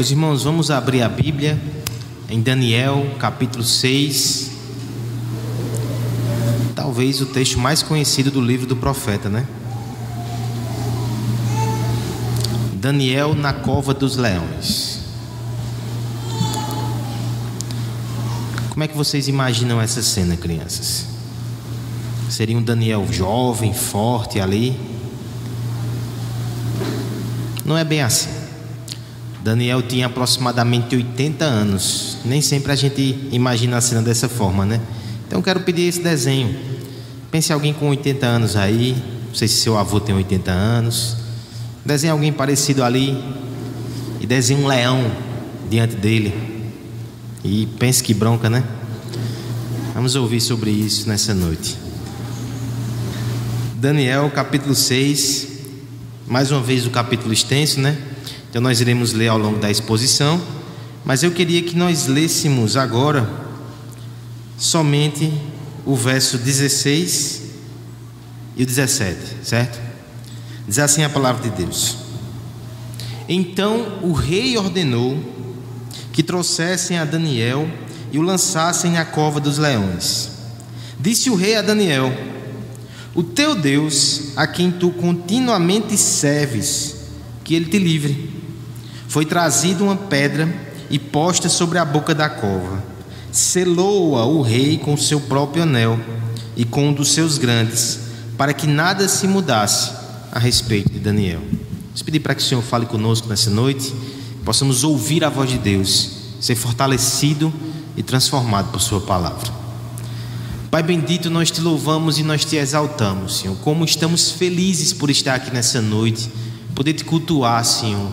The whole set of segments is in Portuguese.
Meus irmãos, vamos abrir a Bíblia em Daniel, capítulo 6. Talvez o texto mais conhecido do livro do profeta, né? Daniel na cova dos leões. Como é que vocês imaginam essa cena, crianças? Seria um Daniel jovem, forte ali? Não é bem assim. Daniel tinha aproximadamente 80 anos. Nem sempre a gente imagina a cena dessa forma, né? Então quero pedir esse desenho. Pense em alguém com 80 anos aí. Não sei se seu avô tem 80 anos. Desenhe alguém parecido ali. E desenhe um leão diante dele. E pense que bronca, né? Vamos ouvir sobre isso nessa noite. Daniel, capítulo 6. Mais uma vez o capítulo extenso, né? Então nós iremos ler ao longo da exposição, mas eu queria que nós lêssemos agora somente o verso 16 e o 17, certo? Diz assim a palavra de Deus: Então o rei ordenou que trouxessem a Daniel e o lançassem na cova dos leões. Disse o rei a Daniel: O teu Deus, a quem tu continuamente serves, que ele te livre. Foi trazida uma pedra e posta sobre a boca da cova. Selou-a o rei com seu próprio anel e com um dos seus grandes, para que nada se mudasse a respeito de Daniel. Vamos pedir para que o Senhor fale conosco nessa noite, possamos ouvir a voz de Deus, ser fortalecido e transformado por Sua palavra. Pai bendito, nós te louvamos e nós te exaltamos, Senhor. Como estamos felizes por estar aqui nessa noite, poder te cultuar, Senhor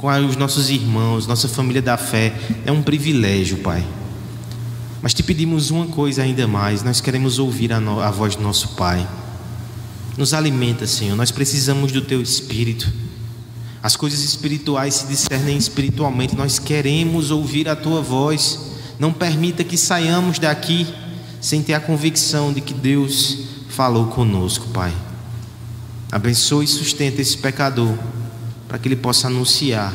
com os nossos irmãos, nossa família da fé. É um privilégio, Pai. Mas te pedimos uma coisa ainda mais: nós queremos ouvir a, no, a voz do nosso Pai. Nos alimenta, Senhor. Nós precisamos do Teu Espírito. As coisas espirituais se discernem espiritualmente. Nós queremos ouvir a Tua voz. Não permita que saiamos daqui sem ter a convicção de que Deus falou conosco, Pai. Abençoe e sustenta esse pecador para que ele possa anunciar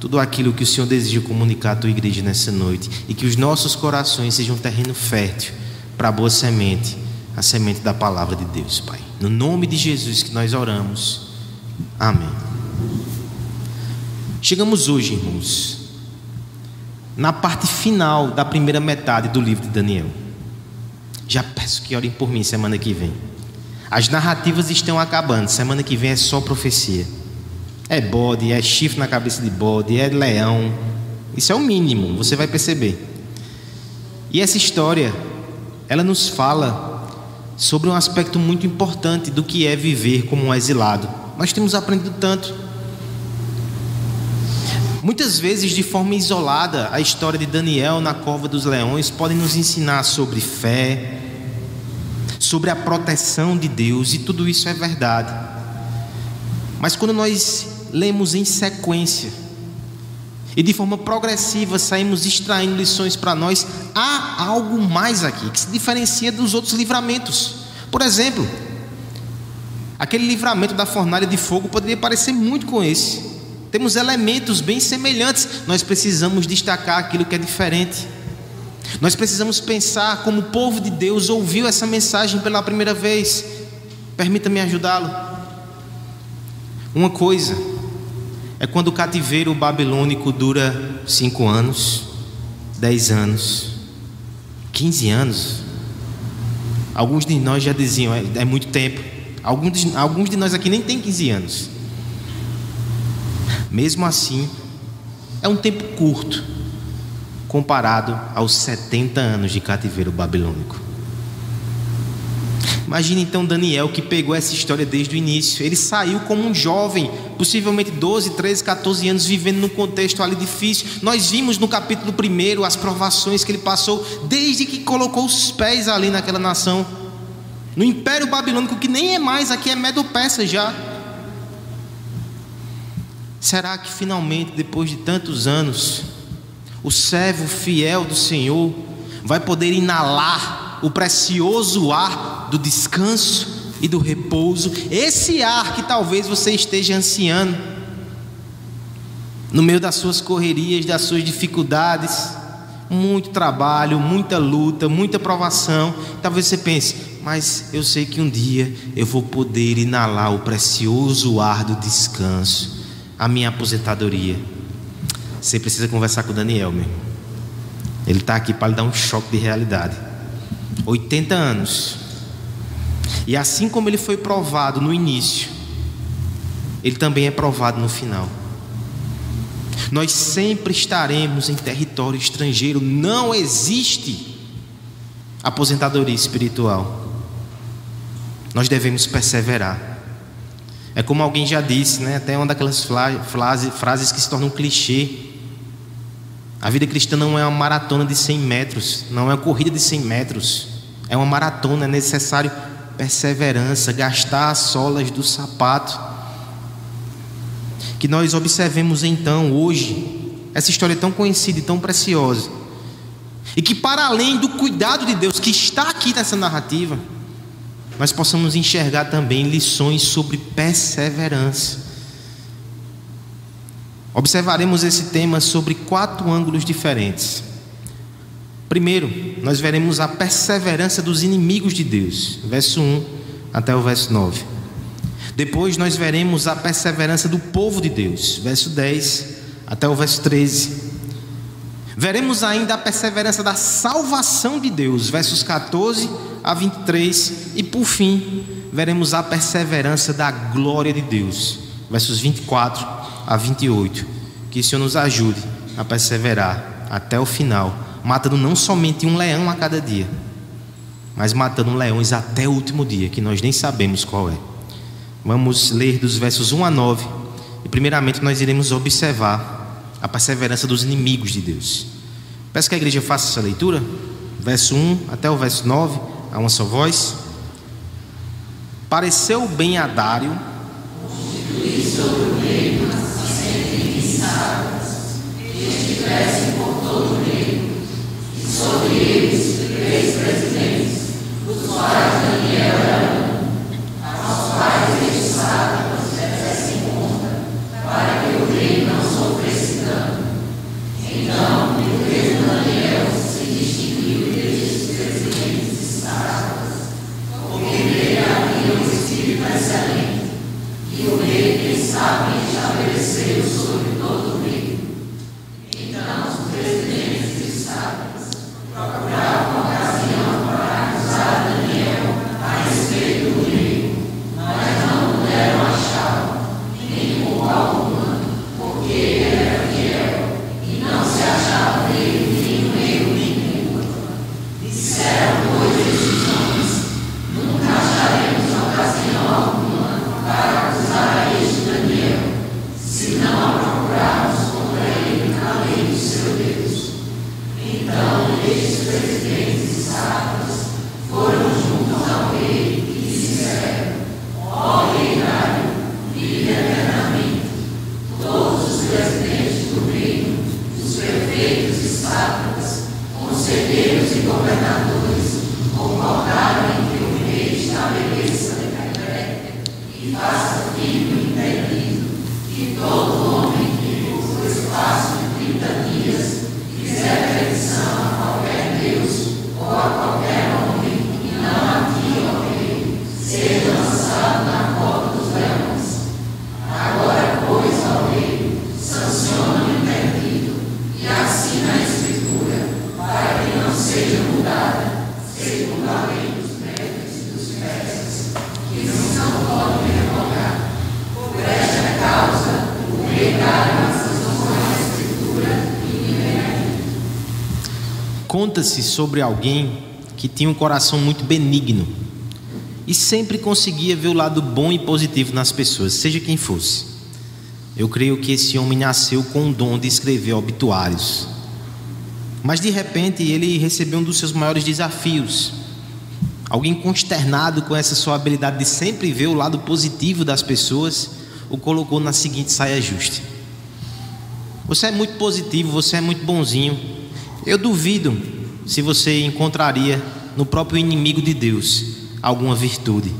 tudo aquilo que o Senhor deseja comunicar à tua igreja nessa noite e que os nossos corações sejam um terreno fértil para a boa semente, a semente da palavra de Deus, Pai. No nome de Jesus que nós oramos. Amém. Chegamos hoje, irmãos, na parte final da primeira metade do livro de Daniel. Já peço que orem por mim semana que vem. As narrativas estão acabando, semana que vem é só profecia. É bode, é chifre na cabeça de bode, é leão. Isso é o mínimo, você vai perceber. E essa história, ela nos fala sobre um aspecto muito importante do que é viver como um exilado. Nós temos aprendido tanto. Muitas vezes, de forma isolada, a história de Daniel na cova dos leões pode nos ensinar sobre fé, sobre a proteção de Deus, e tudo isso é verdade. Mas quando nós lemos em sequência e de forma progressiva saímos extraindo lições para nós, há algo mais aqui que se diferencia dos outros livramentos. Por exemplo, aquele livramento da fornalha de fogo poderia parecer muito com esse. Temos elementos bem semelhantes, nós precisamos destacar aquilo que é diferente. Nós precisamos pensar como o povo de Deus ouviu essa mensagem pela primeira vez. Permita-me ajudá-lo. Uma coisa é quando o cativeiro babilônico dura cinco anos, dez anos, quinze anos. Alguns de nós já diziam, é, é muito tempo. Alguns de, alguns de nós aqui nem tem 15 anos. Mesmo assim, é um tempo curto comparado aos 70 anos de cativeiro babilônico. Imagine então Daniel que pegou essa história desde o início. Ele saiu como um jovem, possivelmente 12, 13, 14 anos, vivendo num contexto ali difícil. Nós vimos no capítulo 1 as provações que ele passou desde que colocou os pés ali naquela nação. No Império Babilônico, que nem é mais, aqui é Medo-Persa já. Será que finalmente, depois de tantos anos, o servo fiel do Senhor vai poder inalar o precioso ar do descanso e do repouso, esse ar que talvez você esteja ansiando. no meio das suas correrias, das suas dificuldades, muito trabalho, muita luta, muita provação. Talvez você pense, mas eu sei que um dia eu vou poder inalar o precioso ar do descanso, a minha aposentadoria. Você precisa conversar com o Daniel, meu. Ele está aqui para lhe dar um choque de realidade. 80 anos. E assim como ele foi provado no início, ele também é provado no final. Nós sempre estaremos em território estrangeiro, não existe aposentadoria espiritual. Nós devemos perseverar. É como alguém já disse, né? até uma daquelas frases que se tornam um clichê. A vida cristã não é uma maratona de 100 metros, não é uma corrida de 100 metros, é uma maratona, é necessário perseverança, gastar as solas do sapato. Que nós observemos então hoje essa história tão conhecida e tão preciosa, e que para além do cuidado de Deus que está aqui nessa narrativa, nós possamos enxergar também lições sobre perseverança. Observaremos esse tema sobre quatro ângulos diferentes. Primeiro, nós veremos a perseverança dos inimigos de Deus, verso 1 até o verso 9. Depois, nós veremos a perseverança do povo de Deus, verso 10 até o verso 13. Veremos ainda a perseverança da salvação de Deus, versos 14 a 23, e por fim, veremos a perseverança da glória de Deus, versos 24 a 28. Que o Senhor nos ajude a perseverar até o final, matando não somente um leão a cada dia, mas matando leões até o último dia, que nós nem sabemos qual é. Vamos ler dos versos 1 a 9, e primeiramente nós iremos observar a perseverança dos inimigos de Deus. Peço que a igreja faça essa leitura, verso 1 até o verso 9, a uma só voz. Pareceu bem a Dário constituir sobre o reino que estivessem por todo o reino, e sobre eles três presidentes, os quais Daniel era Conta-se sobre alguém que tinha um coração muito benigno e sempre conseguia ver o lado bom e positivo nas pessoas, seja quem fosse. Eu creio que esse homem nasceu com o dom de escrever obituários. Mas de repente ele recebeu um dos seus maiores desafios. Alguém consternado com essa sua habilidade de sempre ver o lado positivo das pessoas, o colocou na seguinte saia justa. Você é muito positivo, você é muito bonzinho. Eu duvido se você encontraria no próprio inimigo de Deus alguma virtude.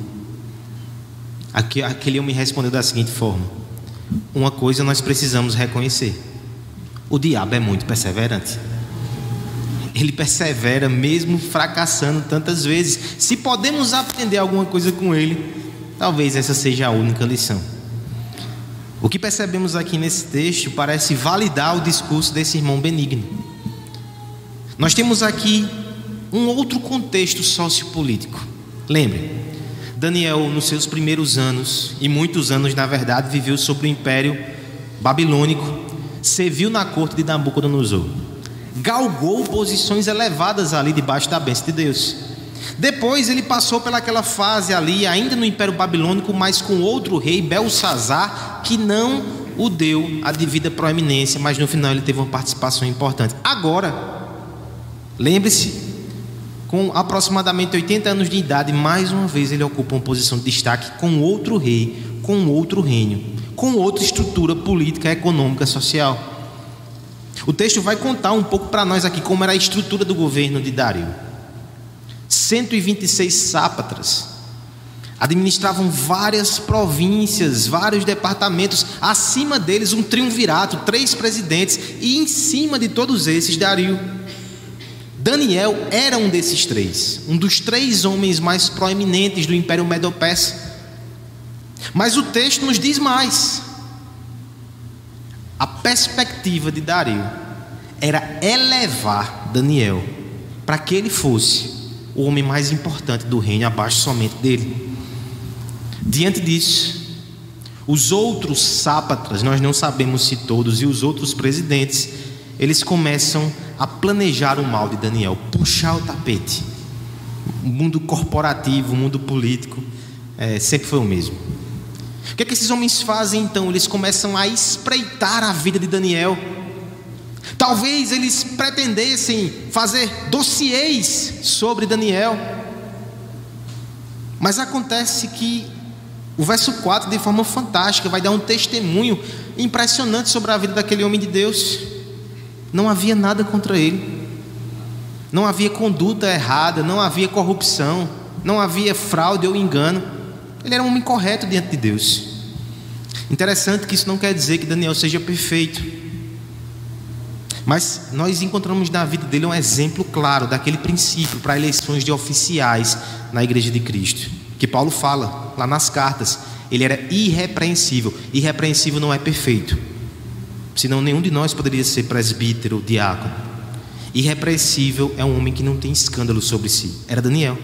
Aquele homem respondeu da seguinte forma: uma coisa nós precisamos reconhecer: o diabo é muito perseverante. Ele persevera mesmo fracassando tantas vezes. Se podemos aprender alguma coisa com ele, talvez essa seja a única lição. O que percebemos aqui nesse texto parece validar o discurso desse irmão benigno. Nós temos aqui um outro contexto sociopolítico. Lembre, Daniel, nos seus primeiros anos, e muitos anos na verdade, viveu sob o império babilônico, serviu na corte de Nabucodonosor, galgou posições elevadas ali debaixo da bênção de Deus. Depois ele passou pelaquela fase ali, ainda no Império Babilônico, mas com outro rei, Belsazar, que não o deu a devida proeminência, mas no final ele teve uma participação importante. Agora, lembre-se, com aproximadamente 80 anos de idade, mais uma vez ele ocupa uma posição de destaque com outro rei, com outro reino, com outra estrutura política, econômica, social. O texto vai contar um pouco para nós aqui como era a estrutura do governo de Dario. 126 sápatras administravam várias províncias, vários departamentos, acima deles um triunvirato, três presidentes, e em cima de todos esses Dario Daniel era um desses três, um dos três homens mais proeminentes do Império Medo-Persa. Mas o texto nos diz mais. A perspectiva de Dario era elevar Daniel para que ele fosse o homem mais importante do reino, abaixo somente dele. Diante disso, os outros sápatras, nós não sabemos se todos, e os outros presidentes, eles começam a planejar o mal de Daniel, puxar o tapete. O mundo corporativo, o mundo político, é, sempre foi o mesmo. O que, é que esses homens fazem então? Eles começam a espreitar a vida de Daniel. Talvez eles pretendessem fazer dossiês sobre Daniel. Mas acontece que o verso 4, de forma fantástica, vai dar um testemunho impressionante sobre a vida daquele homem de Deus. Não havia nada contra ele. Não havia conduta errada, não havia corrupção, não havia fraude ou engano. Ele era um homem correto diante de Deus. Interessante que isso não quer dizer que Daniel seja perfeito. Mas nós encontramos na vida dele um exemplo claro daquele princípio para eleições de oficiais na igreja de Cristo, que Paulo fala lá nas cartas. Ele era irrepreensível. Irrepreensível não é perfeito senão nenhum de nós poderia ser presbítero, diácono. Irrepreensível é um homem que não tem escândalo sobre si. Era Daniel.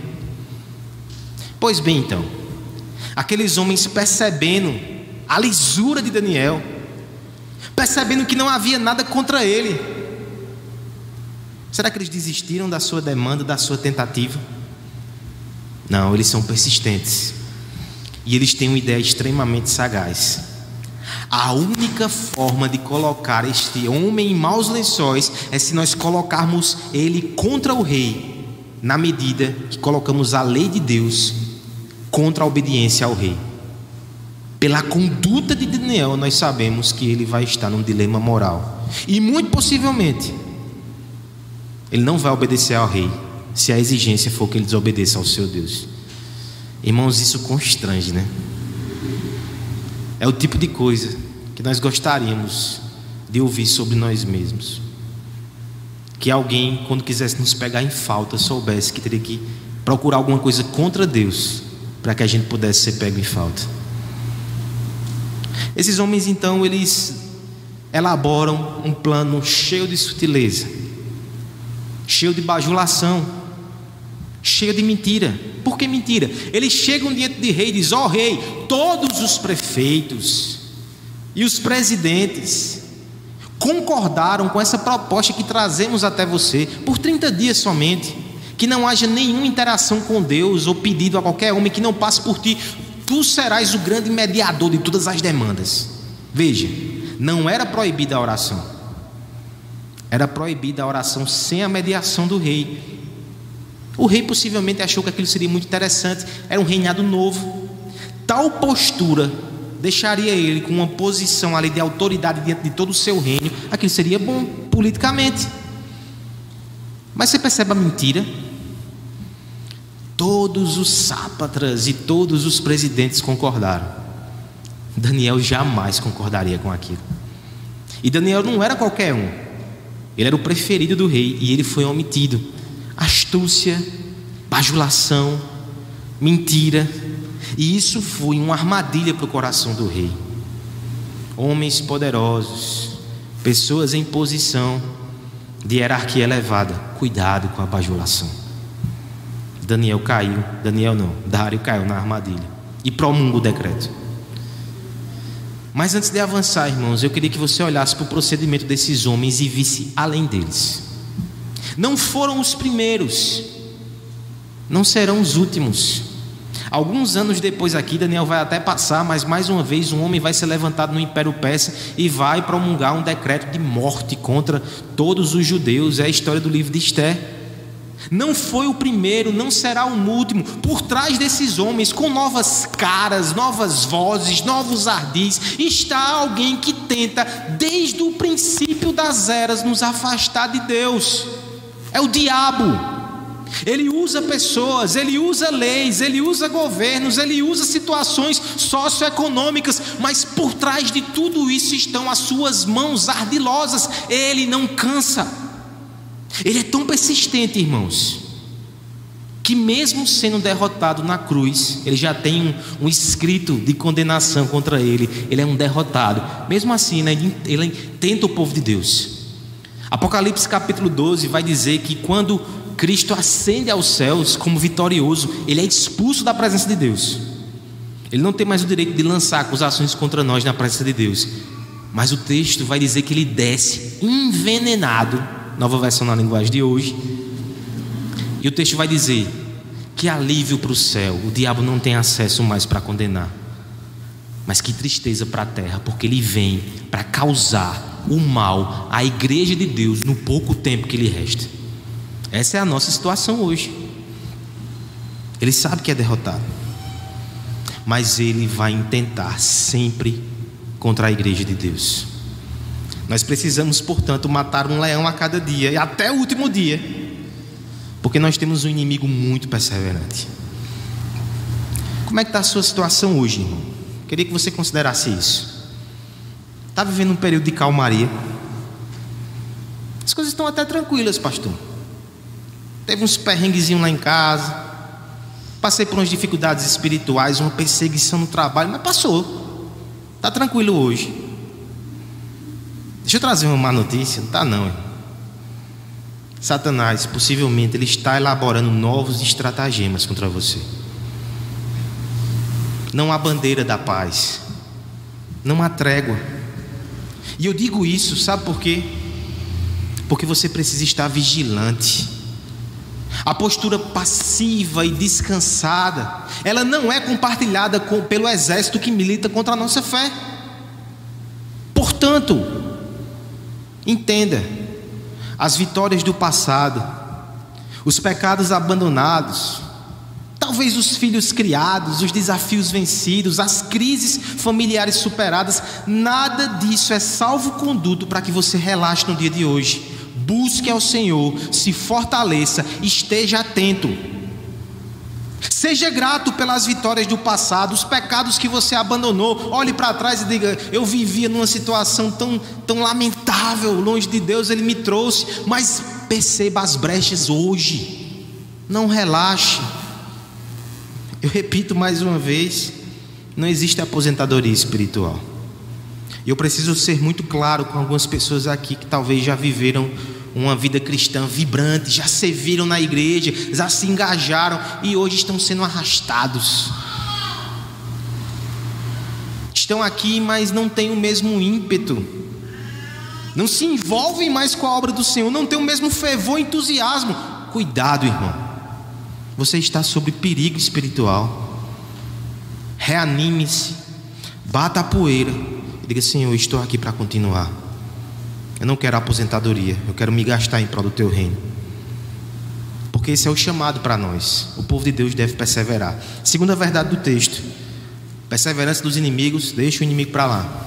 Pois bem, então, aqueles homens percebendo a lisura de Daniel, percebendo que não havia nada contra ele, será que eles desistiram da sua demanda, da sua tentativa? Não, eles são persistentes. E eles têm uma ideia extremamente sagaz. A única forma de colocar este homem em maus lençóis é se nós colocarmos ele contra o rei, na medida que colocamos a lei de Deus contra a obediência ao rei. Pela conduta de Daniel, nós sabemos que ele vai estar num dilema moral. E muito possivelmente, ele não vai obedecer ao rei, se a exigência for que ele desobedeça ao seu Deus. Irmãos, isso constrange, né? É o tipo de coisa que nós gostaríamos de ouvir sobre nós mesmos. Que alguém, quando quisesse nos pegar em falta, soubesse que teria que procurar alguma coisa contra Deus para que a gente pudesse ser pego em falta. Esses homens, então, eles elaboram um plano cheio de sutileza, cheio de bajulação, cheio de mentira. Por que mentira? Eles chegam diante de rei e dizem: Ó oh, rei, todos os prefeitos e os presidentes concordaram com essa proposta que trazemos até você por 30 dias somente. Que não haja nenhuma interação com Deus ou pedido a qualquer homem que não passe por ti. Tu serás o grande mediador de todas as demandas. Veja, não era proibida a oração, era proibida a oração sem a mediação do rei. O rei possivelmente achou que aquilo seria muito interessante, era um reinado novo. Tal postura deixaria ele com uma posição ali de autoridade diante de todo o seu reino, aquilo seria bom politicamente. Mas você percebe a mentira? Todos os sápatras e todos os presidentes concordaram. Daniel jamais concordaria com aquilo. E Daniel não era qualquer um. Ele era o preferido do rei e ele foi omitido. Astúcia, bajulação, mentira. E isso foi uma armadilha para o coração do rei. Homens poderosos, pessoas em posição de hierarquia elevada, cuidado com a bajulação. Daniel caiu, Daniel não, Dário caiu na armadilha e promulga o decreto. Mas antes de avançar, irmãos, eu queria que você olhasse para o procedimento desses homens e visse além deles. Não foram os primeiros, não serão os últimos. Alguns anos depois aqui, Daniel vai até passar, mas mais uma vez um homem vai ser levantado no Império Persa e vai promulgar um decreto de morte contra todos os judeus. É a história do livro de Esther. Não foi o primeiro, não será o último. Por trás desses homens, com novas caras, novas vozes, novos ardis, está alguém que tenta, desde o princípio das eras, nos afastar de Deus. É o diabo. Ele usa pessoas, ele usa leis, ele usa governos, ele usa situações socioeconômicas, mas por trás de tudo isso estão as suas mãos ardilosas. Ele não cansa. Ele é tão persistente, irmãos, que mesmo sendo derrotado na cruz, ele já tem um, um escrito de condenação contra ele. Ele é um derrotado. Mesmo assim, né, ele, ele tenta o povo de Deus. Apocalipse capítulo 12 vai dizer que quando Cristo ascende aos céus como vitorioso, ele é expulso da presença de Deus. Ele não tem mais o direito de lançar acusações contra nós na presença de Deus. Mas o texto vai dizer que ele desce envenenado nova versão na linguagem de hoje. E o texto vai dizer que alívio para o céu, o diabo não tem acesso mais para condenar. Mas que tristeza para a terra, porque ele vem para causar o mal à igreja de Deus no pouco tempo que lhe resta. Essa é a nossa situação hoje. Ele sabe que é derrotado, mas ele vai intentar sempre contra a igreja de Deus. Nós precisamos, portanto, matar um leão a cada dia e até o último dia, porque nós temos um inimigo muito perseverante. Como é que está a sua situação hoje, irmão? Queria que você considerasse isso. Está vivendo um período de calmaria? As coisas estão até tranquilas, pastor. Teve uns perrenguezinhos lá em casa. Passei por umas dificuldades espirituais, uma perseguição no trabalho, mas passou. Está tranquilo hoje. Deixa eu trazer uma má notícia. Não está não. Hein? Satanás, possivelmente, ele está elaborando novos estratagemas contra você. Não há bandeira da paz. Não há trégua. E eu digo isso, sabe por quê? Porque você precisa estar vigilante. A postura passiva e descansada, ela não é compartilhada com, pelo exército que milita contra a nossa fé. Portanto, Entenda, as vitórias do passado, os pecados abandonados, talvez os filhos criados, os desafios vencidos, as crises familiares superadas, nada disso é salvo-conduto para que você relaxe no dia de hoje. Busque ao Senhor, se fortaleça, esteja atento. Seja grato pelas vitórias do passado, os pecados que você abandonou. Olhe para trás e diga: Eu vivia numa situação tão, tão lamentável, longe de Deus, Ele me trouxe. Mas perceba as brechas hoje. Não relaxe. Eu repito mais uma vez: não existe aposentadoria espiritual. Eu preciso ser muito claro com algumas pessoas aqui que talvez já viveram uma vida cristã vibrante, já serviram na igreja, já se engajaram e hoje estão sendo arrastados. Estão aqui, mas não têm o mesmo ímpeto, não se envolvem mais com a obra do Senhor, não têm o mesmo fervor e entusiasmo. Cuidado, irmão, você está sob perigo espiritual. Reanime-se, bata a poeira e diga: Senhor, estou aqui para continuar. Eu não quero aposentadoria, eu quero me gastar em prol do teu reino. Porque esse é o chamado para nós. O povo de Deus deve perseverar. Segunda verdade do texto: perseverança dos inimigos, deixa o inimigo para lá.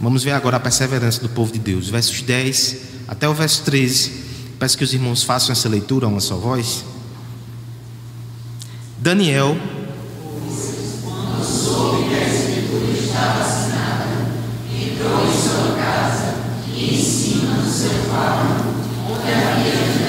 Vamos ver agora a perseverança do povo de Deus, versos 10 até o verso 13. Peço que os irmãos façam essa leitura a uma só voz. Daniel. Quando soube que a escritura estava assinada, entrou em sua casa e em cima do seu quarto, onde havia de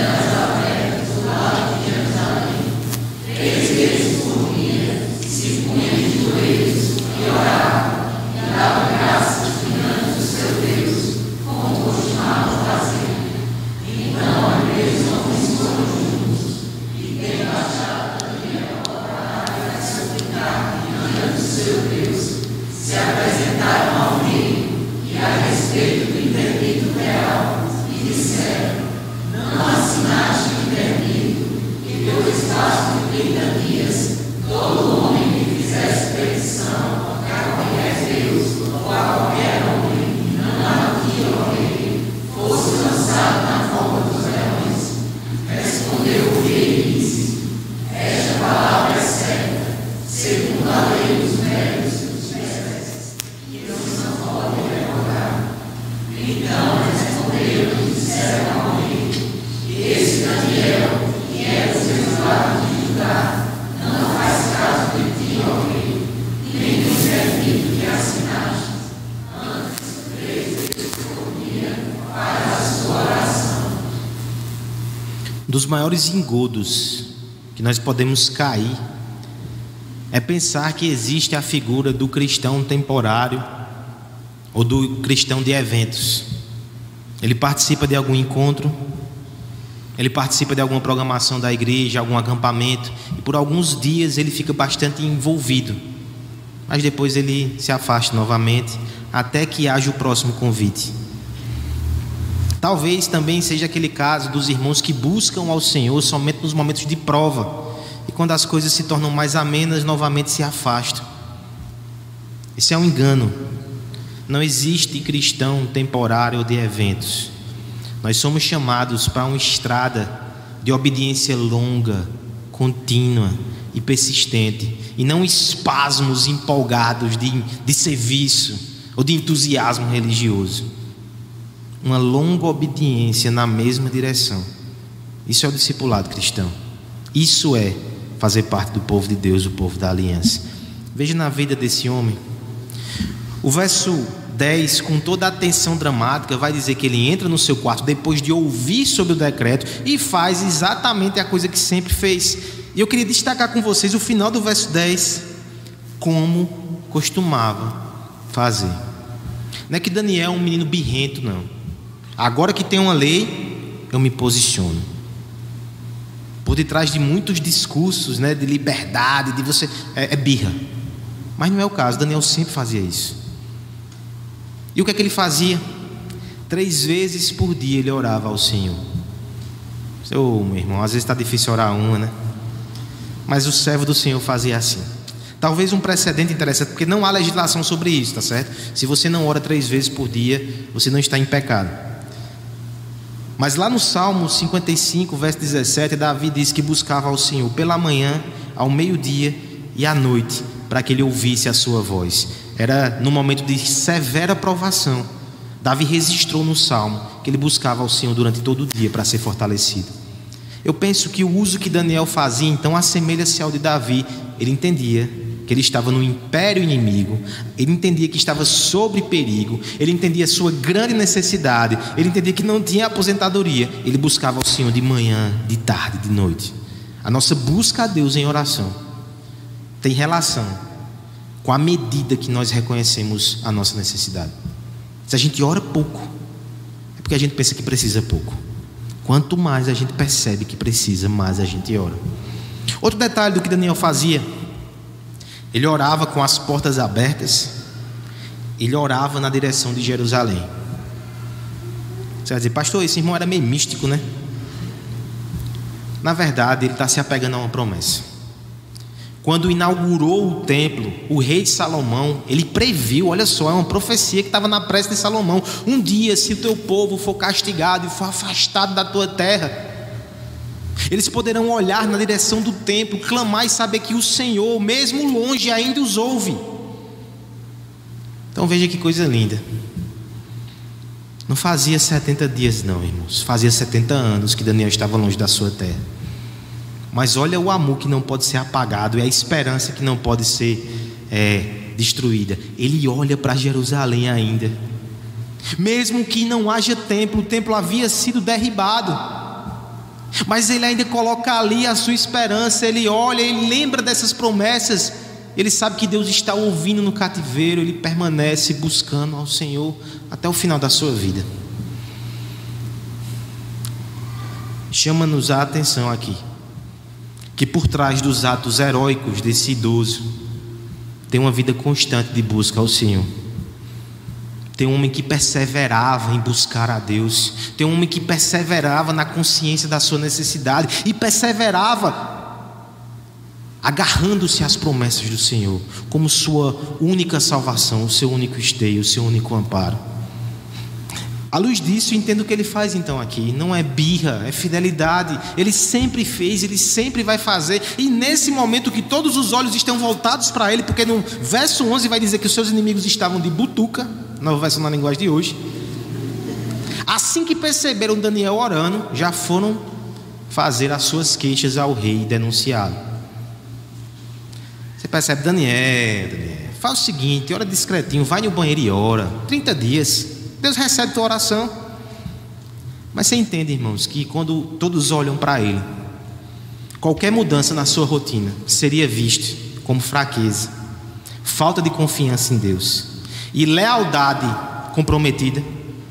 maiores engodos que nós podemos cair é pensar que existe a figura do cristão temporário ou do cristão de eventos. Ele participa de algum encontro, ele participa de alguma programação da igreja, algum acampamento, e por alguns dias ele fica bastante envolvido, mas depois ele se afasta novamente, até que haja o próximo convite. Talvez também seja aquele caso dos irmãos que buscam ao Senhor somente nos momentos de prova, e quando as coisas se tornam mais amenas, novamente se afastam. Isso é um engano. Não existe cristão temporário de eventos. Nós somos chamados para uma estrada de obediência longa, contínua e persistente, e não espasmos empolgados de, de serviço ou de entusiasmo religioso uma longa obediência na mesma direção. Isso é o discipulado cristão. Isso é fazer parte do povo de Deus, o povo da aliança. Veja na vida desse homem. O verso 10, com toda a atenção dramática, vai dizer que ele entra no seu quarto depois de ouvir sobre o decreto e faz exatamente a coisa que sempre fez. E eu queria destacar com vocês o final do verso 10, como costumava fazer. Não é que Daniel é um menino birrento, não. Agora que tem uma lei, eu me posiciono. Por detrás de muitos discursos né, de liberdade, de você. É, é birra. Mas não é o caso, Daniel sempre fazia isso. E o que é que ele fazia? Três vezes por dia ele orava ao Senhor. Seu meu irmão, às vezes está difícil orar uma, né? Mas o servo do Senhor fazia assim. Talvez um precedente interessante, porque não há legislação sobre isso, tá certo? Se você não ora três vezes por dia, você não está em pecado. Mas lá no Salmo 55, verso 17, Davi diz que buscava ao Senhor pela manhã, ao meio-dia e à noite, para que ele ouvisse a sua voz. Era no momento de severa provação. Davi registrou no Salmo que ele buscava ao Senhor durante todo o dia para ser fortalecido. Eu penso que o uso que Daniel fazia então assemelha-se ao de Davi. Ele entendia que ele estava no império inimigo, ele entendia que estava sob perigo, ele entendia a sua grande necessidade, ele entendia que não tinha aposentadoria, ele buscava o Senhor de manhã, de tarde, de noite. A nossa busca a Deus em oração tem relação com a medida que nós reconhecemos a nossa necessidade. Se a gente ora pouco, é porque a gente pensa que precisa pouco. Quanto mais a gente percebe que precisa, mais a gente ora. Outro detalhe do que Daniel fazia ele orava com as portas abertas, ele orava na direção de Jerusalém. Você vai dizer, pastor, esse irmão era meio místico, né? Na verdade, ele está se apegando a uma promessa. Quando inaugurou o templo, o rei de Salomão, ele previu, olha só, é uma profecia que estava na prece de Salomão. Um dia, se o teu povo for castigado e for afastado da tua terra, eles poderão olhar na direção do templo, clamar e saber que o Senhor, mesmo longe, ainda os ouve. Então veja que coisa linda. Não fazia 70 dias, não, irmãos. Fazia 70 anos que Daniel estava longe da sua terra. Mas olha o amor que não pode ser apagado e a esperança que não pode ser é, destruída. Ele olha para Jerusalém ainda. Mesmo que não haja templo, o templo havia sido derribado. Mas ele ainda coloca ali a sua esperança, ele olha, ele lembra dessas promessas, ele sabe que Deus está ouvindo no cativeiro, ele permanece buscando ao Senhor até o final da sua vida. Chama-nos a atenção aqui, que por trás dos atos heróicos desse idoso, tem uma vida constante de busca ao Senhor. Tem um homem que perseverava em buscar a Deus. Tem um homem que perseverava na consciência da sua necessidade e perseverava agarrando-se às promessas do Senhor como sua única salvação, o seu único esteio, o seu único amparo. À luz disso, entendo o que ele faz então aqui. Não é birra, é fidelidade. Ele sempre fez, ele sempre vai fazer. E nesse momento que todos os olhos estão voltados para ele, porque no verso 11 vai dizer que os seus inimigos estavam de butuca, nova versão na linguagem de hoje. Assim que perceberam Daniel orando, já foram fazer as suas queixas ao rei denunciá-lo. Você percebe, Daniel, Daniel, faz o seguinte, ora discretinho, vai no banheiro e ora. 30 dias, Deus recebe tua oração. Mas você entende, irmãos, que quando todos olham para ele, qualquer mudança na sua rotina seria visto como fraqueza, falta de confiança em Deus e lealdade comprometida,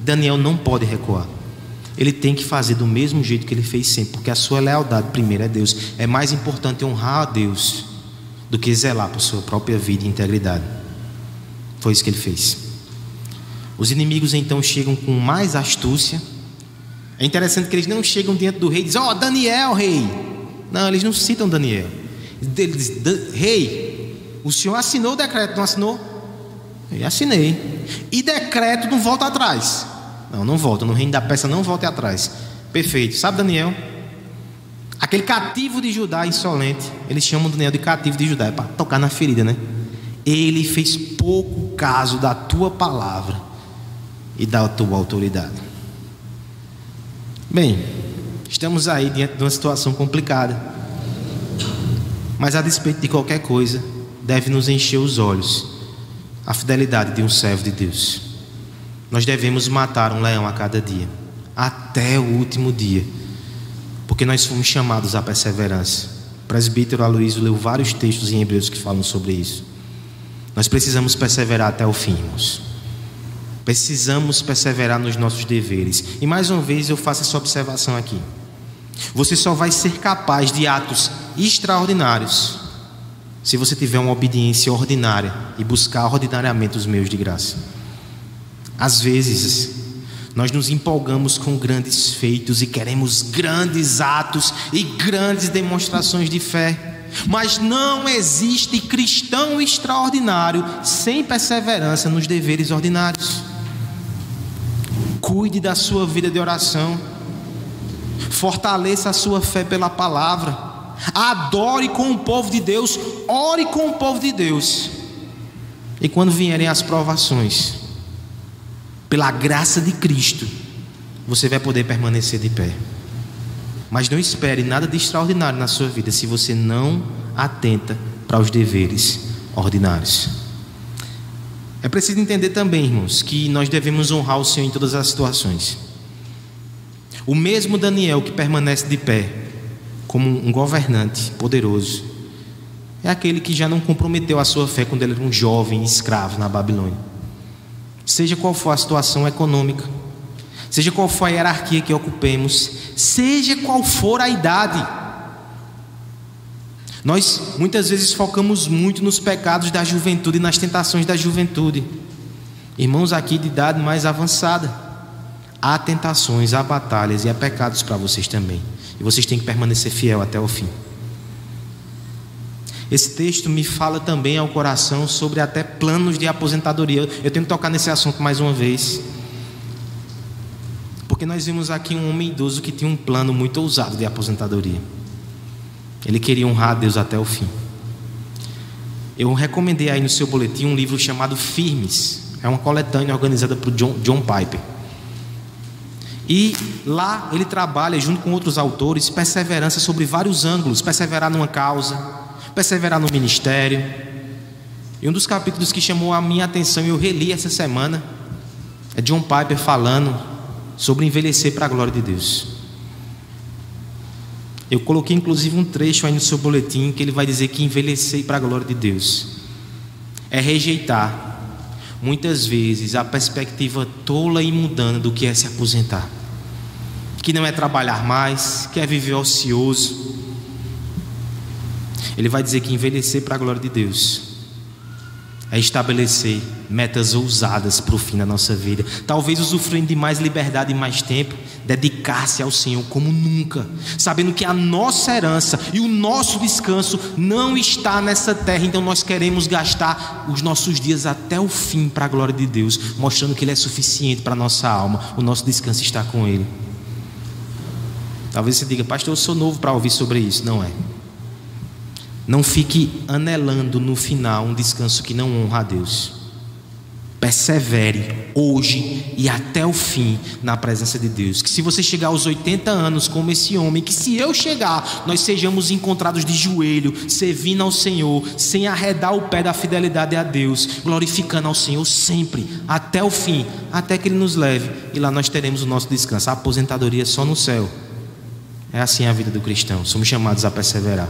Daniel não pode recuar. Ele tem que fazer do mesmo jeito que ele fez sempre, porque a sua lealdade primeiro é Deus. É mais importante honrar a Deus do que zelar por sua própria vida e integridade. Foi isso que ele fez. Os inimigos então chegam com mais astúcia. É interessante que eles não chegam diante do rei e dizem: Ó, oh, Daniel, rei. Não, eles não citam Daniel. Eles dizem: Rei, o senhor assinou o decreto, não assinou? E assinei. E decreto não volta atrás. Não, não volta. No reino da peça não volta atrás. Perfeito. Sabe, Daniel? Aquele cativo de Judá insolente. Eles chamam Daniel de cativo de Judá. É para tocar na ferida, né? Ele fez pouco caso da tua palavra e da tua autoridade. Bem, estamos aí diante de uma situação complicada. Mas a despeito de qualquer coisa, deve nos encher os olhos a fidelidade de um servo de Deus. Nós devemos matar um leão a cada dia, até o último dia, porque nós fomos chamados à perseverança. O presbítero Aloysio leu vários textos em Hebreus que falam sobre isso. Nós precisamos perseverar até o fim, irmãos. Precisamos perseverar nos nossos deveres. E mais uma vez eu faço essa observação aqui. Você só vai ser capaz de atos extraordinários se você tiver uma obediência ordinária e buscar ordinariamente os meios de graça. Às vezes, nós nos empolgamos com grandes feitos e queremos grandes atos e grandes demonstrações de fé, mas não existe cristão extraordinário sem perseverança nos deveres ordinários. Cuide da sua vida de oração, fortaleça a sua fé pela palavra adore com o povo de Deus, ore com o povo de Deus. E quando vierem as provações, pela graça de Cristo, você vai poder permanecer de pé. Mas não espere nada de extraordinário na sua vida se você não atenta para os deveres ordinários. É preciso entender também, irmãos, que nós devemos honrar o Senhor em todas as situações. O mesmo Daniel que permanece de pé como um governante poderoso. É aquele que já não comprometeu a sua fé quando ele era um jovem escravo na Babilônia. Seja qual for a situação econômica, seja qual for a hierarquia que ocupemos, seja qual for a idade. Nós muitas vezes focamos muito nos pecados da juventude e nas tentações da juventude. Irmãos aqui de idade mais avançada, há tentações, há batalhas e há pecados para vocês também. E vocês têm que permanecer fiel até o fim. Esse texto me fala também ao coração sobre até planos de aposentadoria. Eu tenho que tocar nesse assunto mais uma vez. Porque nós vimos aqui um homem idoso que tinha um plano muito ousado de aposentadoria. Ele queria honrar a Deus até o fim. Eu recomendei aí no seu boletim um livro chamado Firmes. É uma coletânea organizada por John, John Piper. E lá ele trabalha, junto com outros autores, perseverança sobre vários ângulos: perseverar numa causa, perseverar no ministério. E um dos capítulos que chamou a minha atenção, e eu reli essa semana, É John Piper falando sobre envelhecer para a glória de Deus. Eu coloquei inclusive um trecho aí no seu boletim que ele vai dizer que envelhecer para a glória de Deus é rejeitar muitas vezes a perspectiva tola e mudando do que é se aposentar, que não é trabalhar mais, que é viver ocioso. Ele vai dizer que envelhecer para a glória de Deus é estabelecer metas ousadas para o fim da nossa vida. Talvez usufruindo de mais liberdade e mais tempo, dedicar-se ao Senhor como nunca, sabendo que a nossa herança e o nosso descanso não está nessa terra, então nós queremos gastar os nossos dias até o fim para a glória de Deus, mostrando que Ele é suficiente para a nossa alma, o nosso descanso está com Ele. Talvez você diga, pastor, eu sou novo para ouvir sobre isso. Não é. Não fique anelando no final um descanso que não honra a Deus. Persevere hoje e até o fim na presença de Deus. Que se você chegar aos 80 anos como esse homem, que se eu chegar, nós sejamos encontrados de joelho, servindo ao Senhor, sem arredar o pé da fidelidade a Deus, glorificando ao Senhor sempre, até o fim, até que Ele nos leve e lá nós teremos o nosso descanso. A aposentadoria é só no céu. É assim a vida do cristão. Somos chamados a perseverar.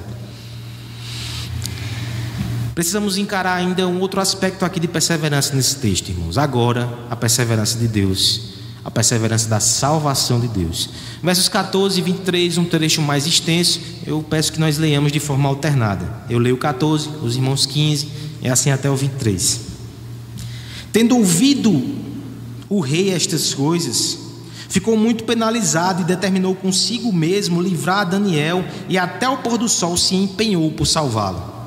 Precisamos encarar ainda um outro aspecto aqui de perseverança nesse texto, irmãos. Agora, a perseverança de Deus, a perseverança da salvação de Deus. Versos 14 e 23, um trecho mais extenso, eu peço que nós leiamos de forma alternada. Eu leio 14, os irmãos 15, e assim até o 23. Tendo ouvido o rei estas coisas, ficou muito penalizado e determinou consigo mesmo livrar Daniel, e até o pôr do sol se empenhou por salvá-lo.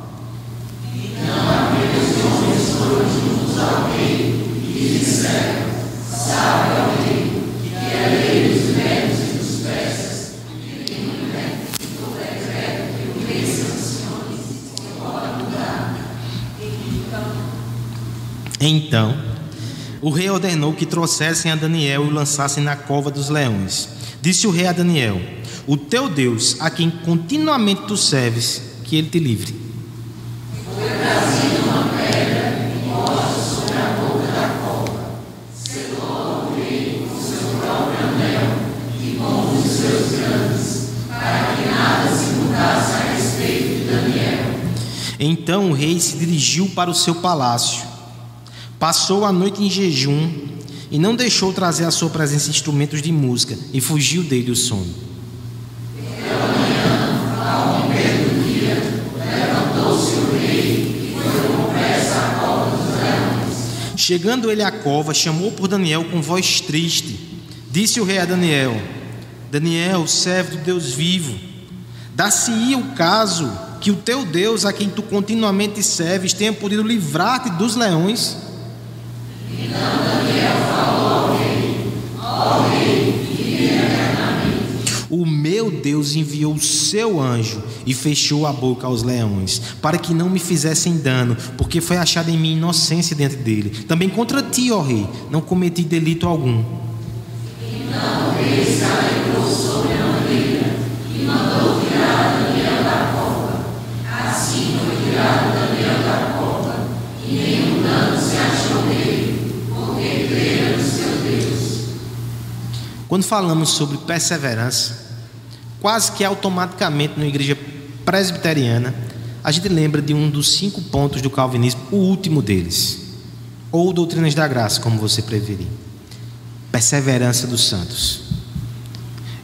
Então, o rei ordenou que trouxessem a Daniel e o lançassem na cova dos leões. Disse o rei a Daniel: O teu Deus, a quem continuamente tu serves, que ele te livre. Então o rei se dirigiu para o seu palácio, passou a noite em jejum e não deixou trazer à sua presença instrumentos de música, e fugiu dele o sono. Chegando ele à cova, chamou por Daniel com voz triste. Disse o rei a Daniel: Daniel, servo do Deus vivo, dá-se-ia o caso que o teu Deus, a quem tu continuamente serves, tenha podido livrar-te dos leões? Então Daniel falou ao rei, ó rei, o meu Deus enviou o seu anjo e fechou a boca aos leões, para que não me fizessem dano, porque foi achada em mim inocência diante dele. Também contra ti, ó rei, não cometi delito algum. Então o rei se tirado da e nenhum dano se achou nele, porque no seu Deus. Quando falamos sobre perseverança, quase que automaticamente na igreja presbiteriana, a gente lembra de um dos cinco pontos do calvinismo, o último deles, ou doutrinas da graça, como você preferir. Perseverança dos santos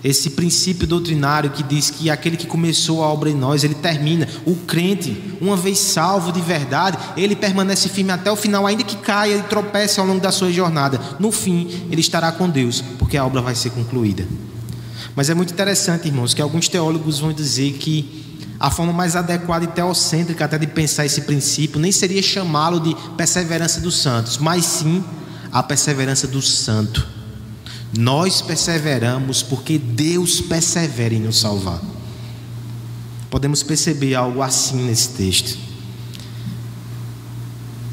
esse princípio doutrinário que diz que aquele que começou a obra em nós, ele termina. O crente, uma vez salvo de verdade, ele permanece firme até o final, ainda que caia e tropece ao longo da sua jornada. No fim, ele estará com Deus, porque a obra vai ser concluída. Mas é muito interessante, irmãos, que alguns teólogos vão dizer que a forma mais adequada e teocêntrica até de pensar esse princípio nem seria chamá-lo de perseverança dos santos, mas sim a perseverança do santo nós perseveramos porque Deus persevera em nos salvar. Podemos perceber algo assim nesse texto.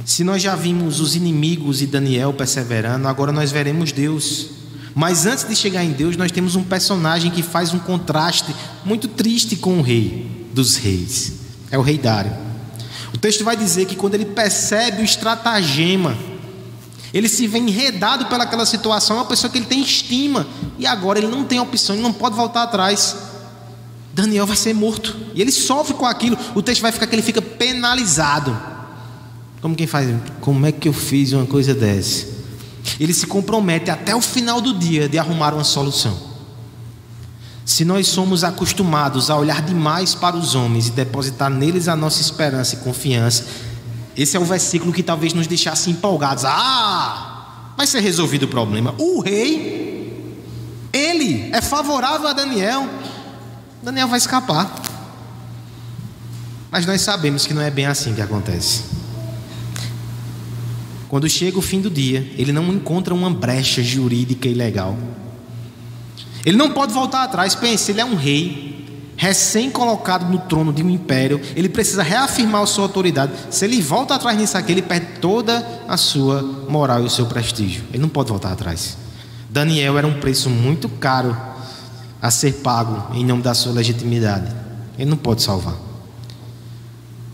Se nós já vimos os inimigos e Daniel perseverando, agora nós veremos Deus. Mas antes de chegar em Deus, nós temos um personagem que faz um contraste muito triste com o rei dos reis. É o rei Dário. O texto vai dizer que quando ele percebe o estratagema Ele se vê enredado pelaquela situação, é uma pessoa que ele tem estima, e agora ele não tem opção, ele não pode voltar atrás. Daniel vai ser morto, e ele sofre com aquilo. O texto vai ficar que ele fica penalizado. Como quem faz? Como é que eu fiz uma coisa dessa? Ele se compromete até o final do dia de arrumar uma solução. Se nós somos acostumados a olhar demais para os homens e depositar neles a nossa esperança e confiança, esse é o versículo que talvez nos deixasse empolgados. Ah, vai ser resolvido o problema. O rei, ele é favorável a Daniel. Daniel vai escapar. Mas nós sabemos que não é bem assim que acontece. Quando chega o fim do dia, ele não encontra uma brecha jurídica e legal. Ele não pode voltar atrás. Pense, ele é um rei, recém-colocado no trono de um império. Ele precisa reafirmar a sua autoridade. Se ele volta atrás nisso aqui, ele perde toda a sua moral e o seu prestígio. Ele não pode voltar atrás. Daniel era um preço muito caro a ser pago em nome da sua legitimidade. Ele não pode salvar.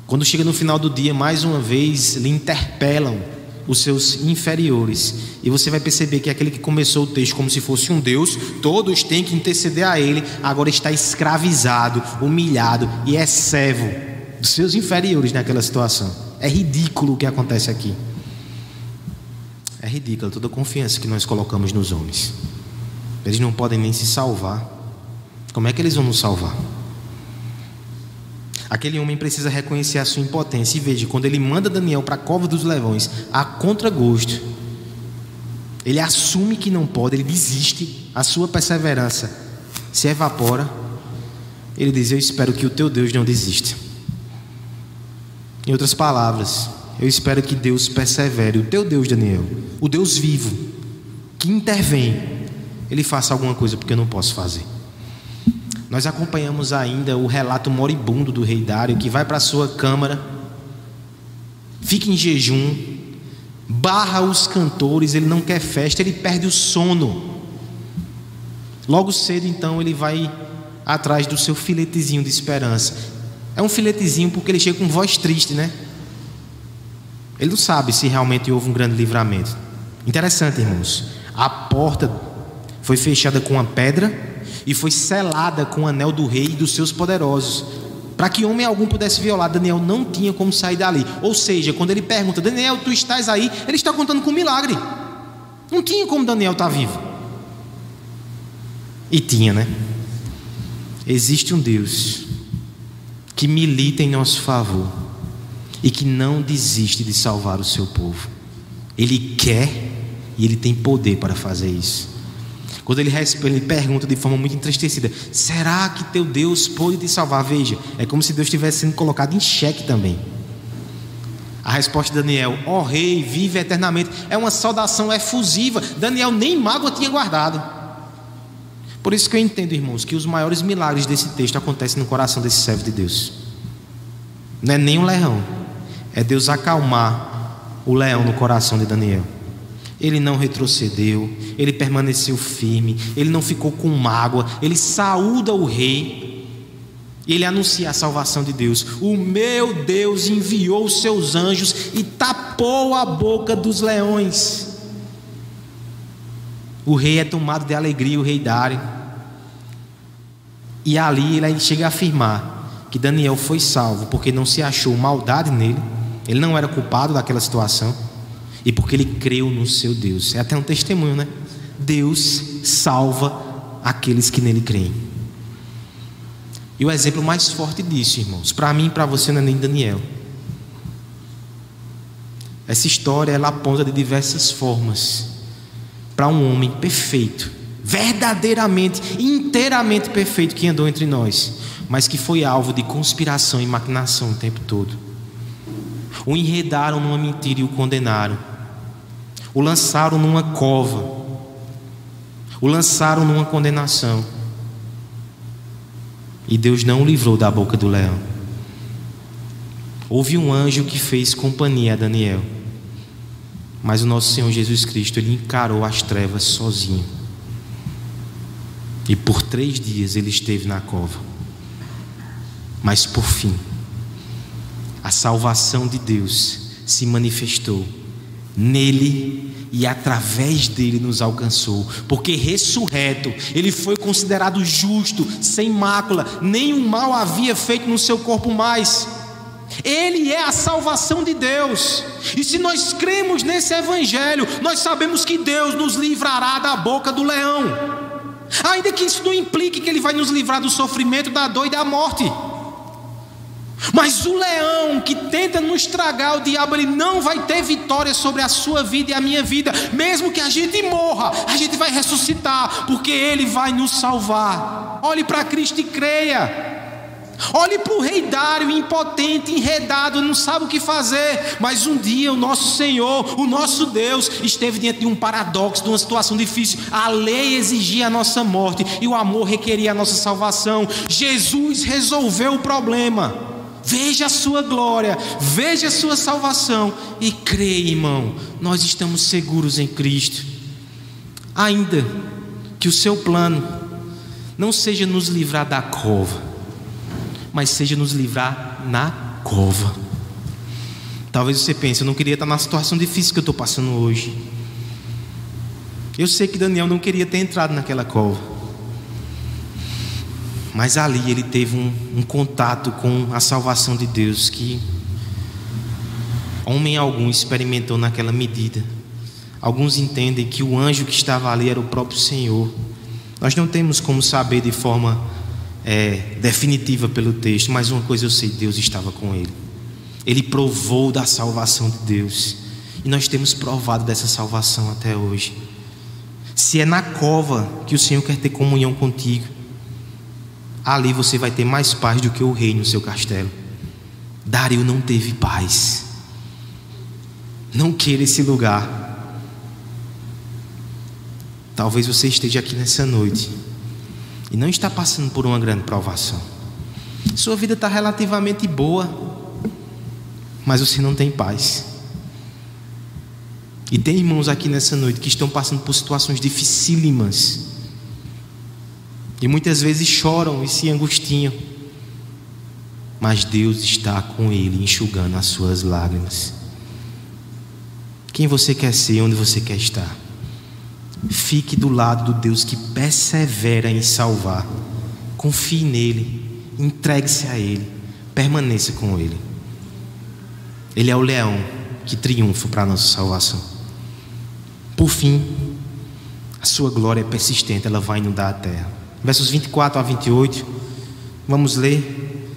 Quando chega no final do dia, mais uma vez lhe interpelam os seus inferiores. E você vai perceber que aquele que começou o texto como se fosse um Deus, todos têm que interceder a ele, agora está escravizado, humilhado e é servo dos seus inferiores naquela situação. É ridículo o que acontece aqui. É ridículo toda a confiança que nós colocamos nos homens. Eles não podem nem se salvar. Como é que eles vão nos salvar? Aquele homem precisa reconhecer a sua impotência. E veja, quando ele manda Daniel para a cova dos levões, a contragosto, ele assume que não pode, ele desiste, a sua perseverança se evapora. Ele diz: Eu espero que o teu Deus não desista. Em outras palavras, eu espero que Deus persevere, o teu Deus, Daniel, o Deus vivo, que intervém, ele faça alguma coisa porque eu não posso fazer. Nós acompanhamos ainda o relato moribundo do rei Dário, que vai para a sua câmara, fica em jejum, barra os cantores, ele não quer festa, ele perde o sono. Logo cedo, então, ele vai atrás do seu filetezinho de esperança. É um filetezinho porque ele chega com voz triste, né? Ele não sabe se realmente houve um grande livramento. Interessante, irmãos. A porta foi fechada com uma pedra e foi selada com o anel do rei e dos seus poderosos, para que homem algum pudesse violar. Daniel não tinha como sair dali. Ou seja, quando ele pergunta, Daniel, tu estás aí? Ele está contando com um milagre. Não tinha como Daniel estar vivo. E tinha, né? Existe um Deus que milita em nosso favor e que não desiste de salvar o seu povo. Ele quer e ele tem poder para fazer isso. Quando ele, ele pergunta de forma muito entristecida: Será que teu Deus pode te salvar? Veja, é como se Deus estivesse sendo colocado em xeque também. A resposta de Daniel: Ó oh, rei, vive eternamente. É uma saudação efusiva. Daniel nem mágoa tinha guardado. Por isso que eu entendo, irmãos, que os maiores milagres desse texto acontecem no coração desse servo de Deus. Não é nem um leão, é Deus acalmar o leão no coração de Daniel. Ele não retrocedeu, ele permaneceu firme, ele não ficou com mágoa, ele saúda o rei, ele anuncia a salvação de Deus. O meu Deus enviou os seus anjos e tapou a boca dos leões. O rei é tomado de alegria, o rei Dário. E ali ele chega a afirmar que Daniel foi salvo porque não se achou maldade nele, ele não era culpado daquela situação e porque ele creu no seu Deus. É até um testemunho, né? Deus salva aqueles que nele creem. E o exemplo mais forte disso, irmãos, para mim e para você não é nem Daniel. Essa história ela aponta de diversas formas para um homem perfeito, verdadeiramente, inteiramente perfeito que andou entre nós, mas que foi alvo de conspiração e maquinação o tempo todo. O enredaram numa mentira e o condenaram o lançaram numa cova, o lançaram numa condenação. E Deus não o livrou da boca do leão. Houve um anjo que fez companhia a Daniel. Mas o nosso Senhor Jesus Cristo, ele encarou as trevas sozinho. E por três dias ele esteve na cova. Mas por fim, a salvação de Deus se manifestou nele e através dele nos alcançou, porque ressurreto, ele foi considerado justo, sem mácula, nenhum mal havia feito no seu corpo mais. Ele é a salvação de Deus. E se nós cremos nesse evangelho, nós sabemos que Deus nos livrará da boca do leão. Ainda que isso não implique que ele vai nos livrar do sofrimento, da dor e da morte. Mas o leão que tenta nos tragar, o diabo, ele não vai ter vitória sobre a sua vida e a minha vida. Mesmo que a gente morra, a gente vai ressuscitar, porque ele vai nos salvar. Olhe para Cristo e creia. Olhe para o rei Dário, impotente, enredado, não sabe o que fazer. Mas um dia o nosso Senhor, o nosso Deus, esteve diante de um paradoxo, de uma situação difícil. A lei exigia a nossa morte e o amor requeria a nossa salvação. Jesus resolveu o problema. Veja a sua glória, veja a sua salvação e creia, irmão. Nós estamos seguros em Cristo. Ainda que o seu plano não seja nos livrar da cova, mas seja nos livrar na cova. Talvez você pense, eu não queria estar na situação difícil que eu estou passando hoje. Eu sei que Daniel não queria ter entrado naquela cova. Mas ali ele teve um, um contato com a salvação de Deus que homem algum experimentou naquela medida. Alguns entendem que o anjo que estava ali era o próprio Senhor. Nós não temos como saber de forma é, definitiva pelo texto, mas uma coisa eu sei: Deus estava com ele. Ele provou da salvação de Deus. E nós temos provado dessa salvação até hoje. Se é na cova que o Senhor quer ter comunhão contigo, ali você vai ter mais paz do que o rei no seu castelo. Dario não teve paz. Não queira esse lugar. Talvez você esteja aqui nessa noite e não está passando por uma grande provação. Sua vida está relativamente boa, mas você não tem paz. E tem irmãos aqui nessa noite que estão passando por situações dificílimas e muitas vezes choram e se angustiam. Mas Deus está com ele, enxugando as suas lágrimas. Quem você quer ser, onde você quer estar. Fique do lado do Deus que persevera em salvar. Confie nele, entregue-se a ele, permaneça com ele. Ele é o leão que triunfa para a nossa salvação. Por fim, a sua glória é persistente, ela vai inundar a terra versos 24 a 28. Vamos ler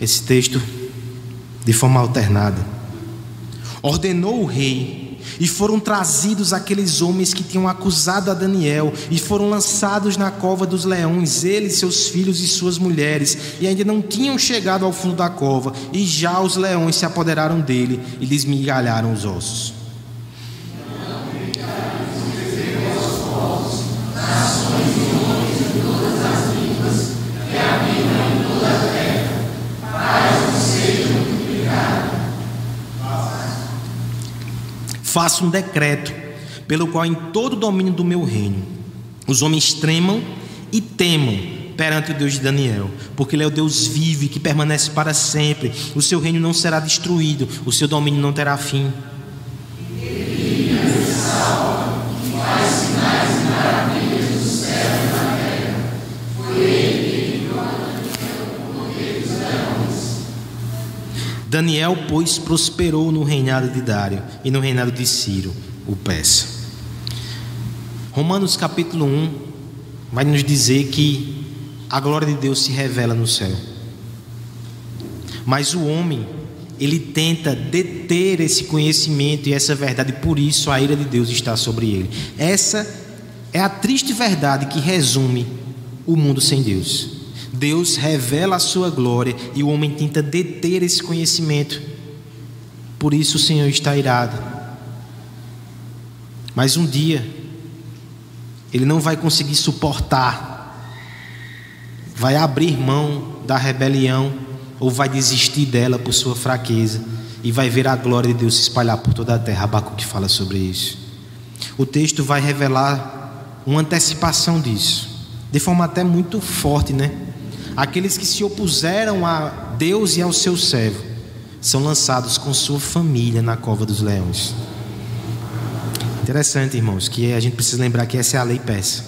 esse texto de forma alternada. Ordenou o rei, e foram trazidos aqueles homens que tinham acusado a Daniel, e foram lançados na cova dos leões, ele, seus filhos e suas mulheres, e ainda não tinham chegado ao fundo da cova, e já os leões se apoderaram dele e lhes migalharam os ossos. Faço um decreto, pelo qual em todo o domínio do meu reino os homens tremam e temam perante o Deus de Daniel, porque Ele é o Deus vivo que permanece para sempre. O seu reino não será destruído, o seu domínio não terá fim. Daniel, pois, prosperou no reinado de Dário e no reinado de Ciro, o Persa. Romanos capítulo 1 vai nos dizer que a glória de Deus se revela no céu. Mas o homem, ele tenta deter esse conhecimento e essa verdade, por isso a ira de Deus está sobre ele. Essa é a triste verdade que resume o mundo sem Deus. Deus revela a sua glória e o homem tenta deter esse conhecimento. Por isso o Senhor está irado. Mas um dia, ele não vai conseguir suportar, vai abrir mão da rebelião ou vai desistir dela por sua fraqueza e vai ver a glória de Deus se espalhar por toda a terra. Abacuque fala sobre isso. O texto vai revelar uma antecipação disso, de forma até muito forte, né? Aqueles que se opuseram a Deus e ao seu servo são lançados com sua família na cova dos leões. Interessante, irmãos, que a gente precisa lembrar que essa é a lei peça.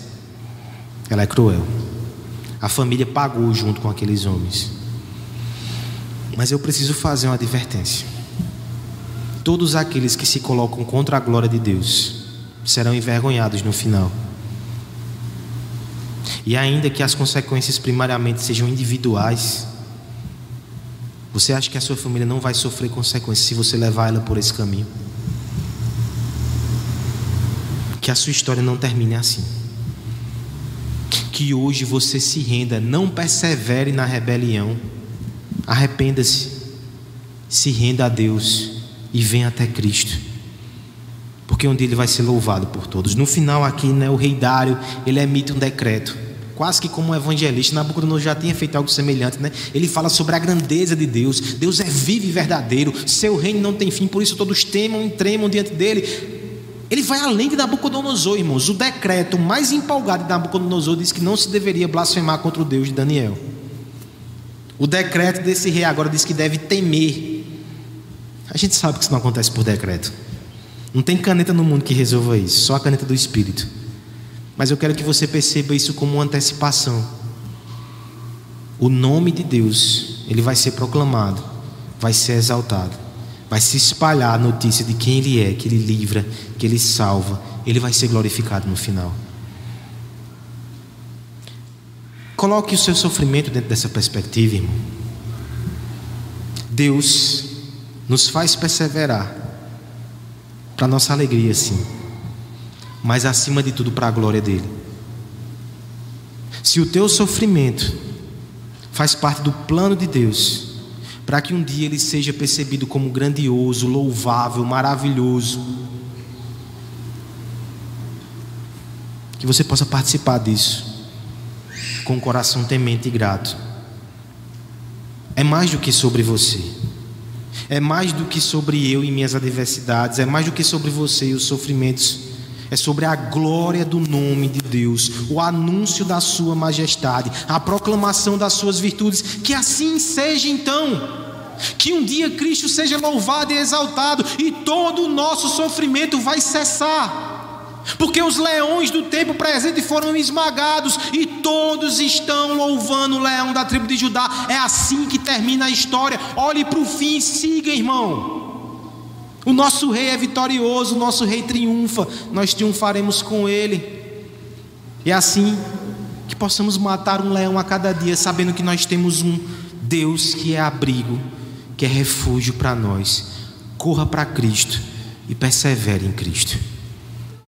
Ela é cruel. A família pagou junto com aqueles homens. Mas eu preciso fazer uma advertência. Todos aqueles que se colocam contra a glória de Deus serão envergonhados no final. E ainda que as consequências primariamente sejam individuais, você acha que a sua família não vai sofrer consequências se você levar ela por esse caminho? Que a sua história não termine assim. Que hoje você se renda, não persevere na rebelião. Arrependa-se, se renda a Deus e venha até Cristo. Porque um dia ele vai ser louvado por todos. No final aqui, né, o rei Dário, ele emite um decreto quase que como um evangelista, Nabucodonosor já tinha feito algo semelhante, né? Ele fala sobre a grandeza de Deus. Deus é vivo e verdadeiro, seu reino não tem fim, por isso todos temam e tremam diante dele. Ele vai além de Nabucodonosor, irmãos. O decreto mais empolgado de Nabucodonosor diz que não se deveria blasfemar contra o Deus de Daniel. O decreto desse rei agora diz que deve temer. A gente sabe que isso não acontece por decreto. Não tem caneta no mundo que resolva isso, só a caneta do Espírito. Mas eu quero que você perceba isso como uma antecipação. O nome de Deus, ele vai ser proclamado, vai ser exaltado, vai se espalhar a notícia de quem ele é, que ele livra, que ele salva, ele vai ser glorificado no final. Coloque o seu sofrimento dentro dessa perspectiva, irmão. Deus nos faz perseverar para nossa alegria, sim mas acima de tudo para a glória dele. Se o teu sofrimento faz parte do plano de Deus, para que um dia ele seja percebido como grandioso, louvável, maravilhoso, que você possa participar disso com o coração temente e grato. É mais do que sobre você. É mais do que sobre eu e minhas adversidades, é mais do que sobre você e os sofrimentos é sobre a glória do nome de Deus, o anúncio da Sua majestade, a proclamação das Suas virtudes. Que assim seja então. Que um dia Cristo seja louvado e exaltado e todo o nosso sofrimento vai cessar. Porque os leões do tempo presente foram esmagados e todos estão louvando o leão da tribo de Judá. É assim que termina a história. Olhe para o fim e siga, irmão. O nosso rei é vitorioso, o nosso rei triunfa, nós triunfaremos com ele. E é assim que possamos matar um leão a cada dia, sabendo que nós temos um Deus que é abrigo, que é refúgio para nós. Corra para Cristo e persevere em Cristo.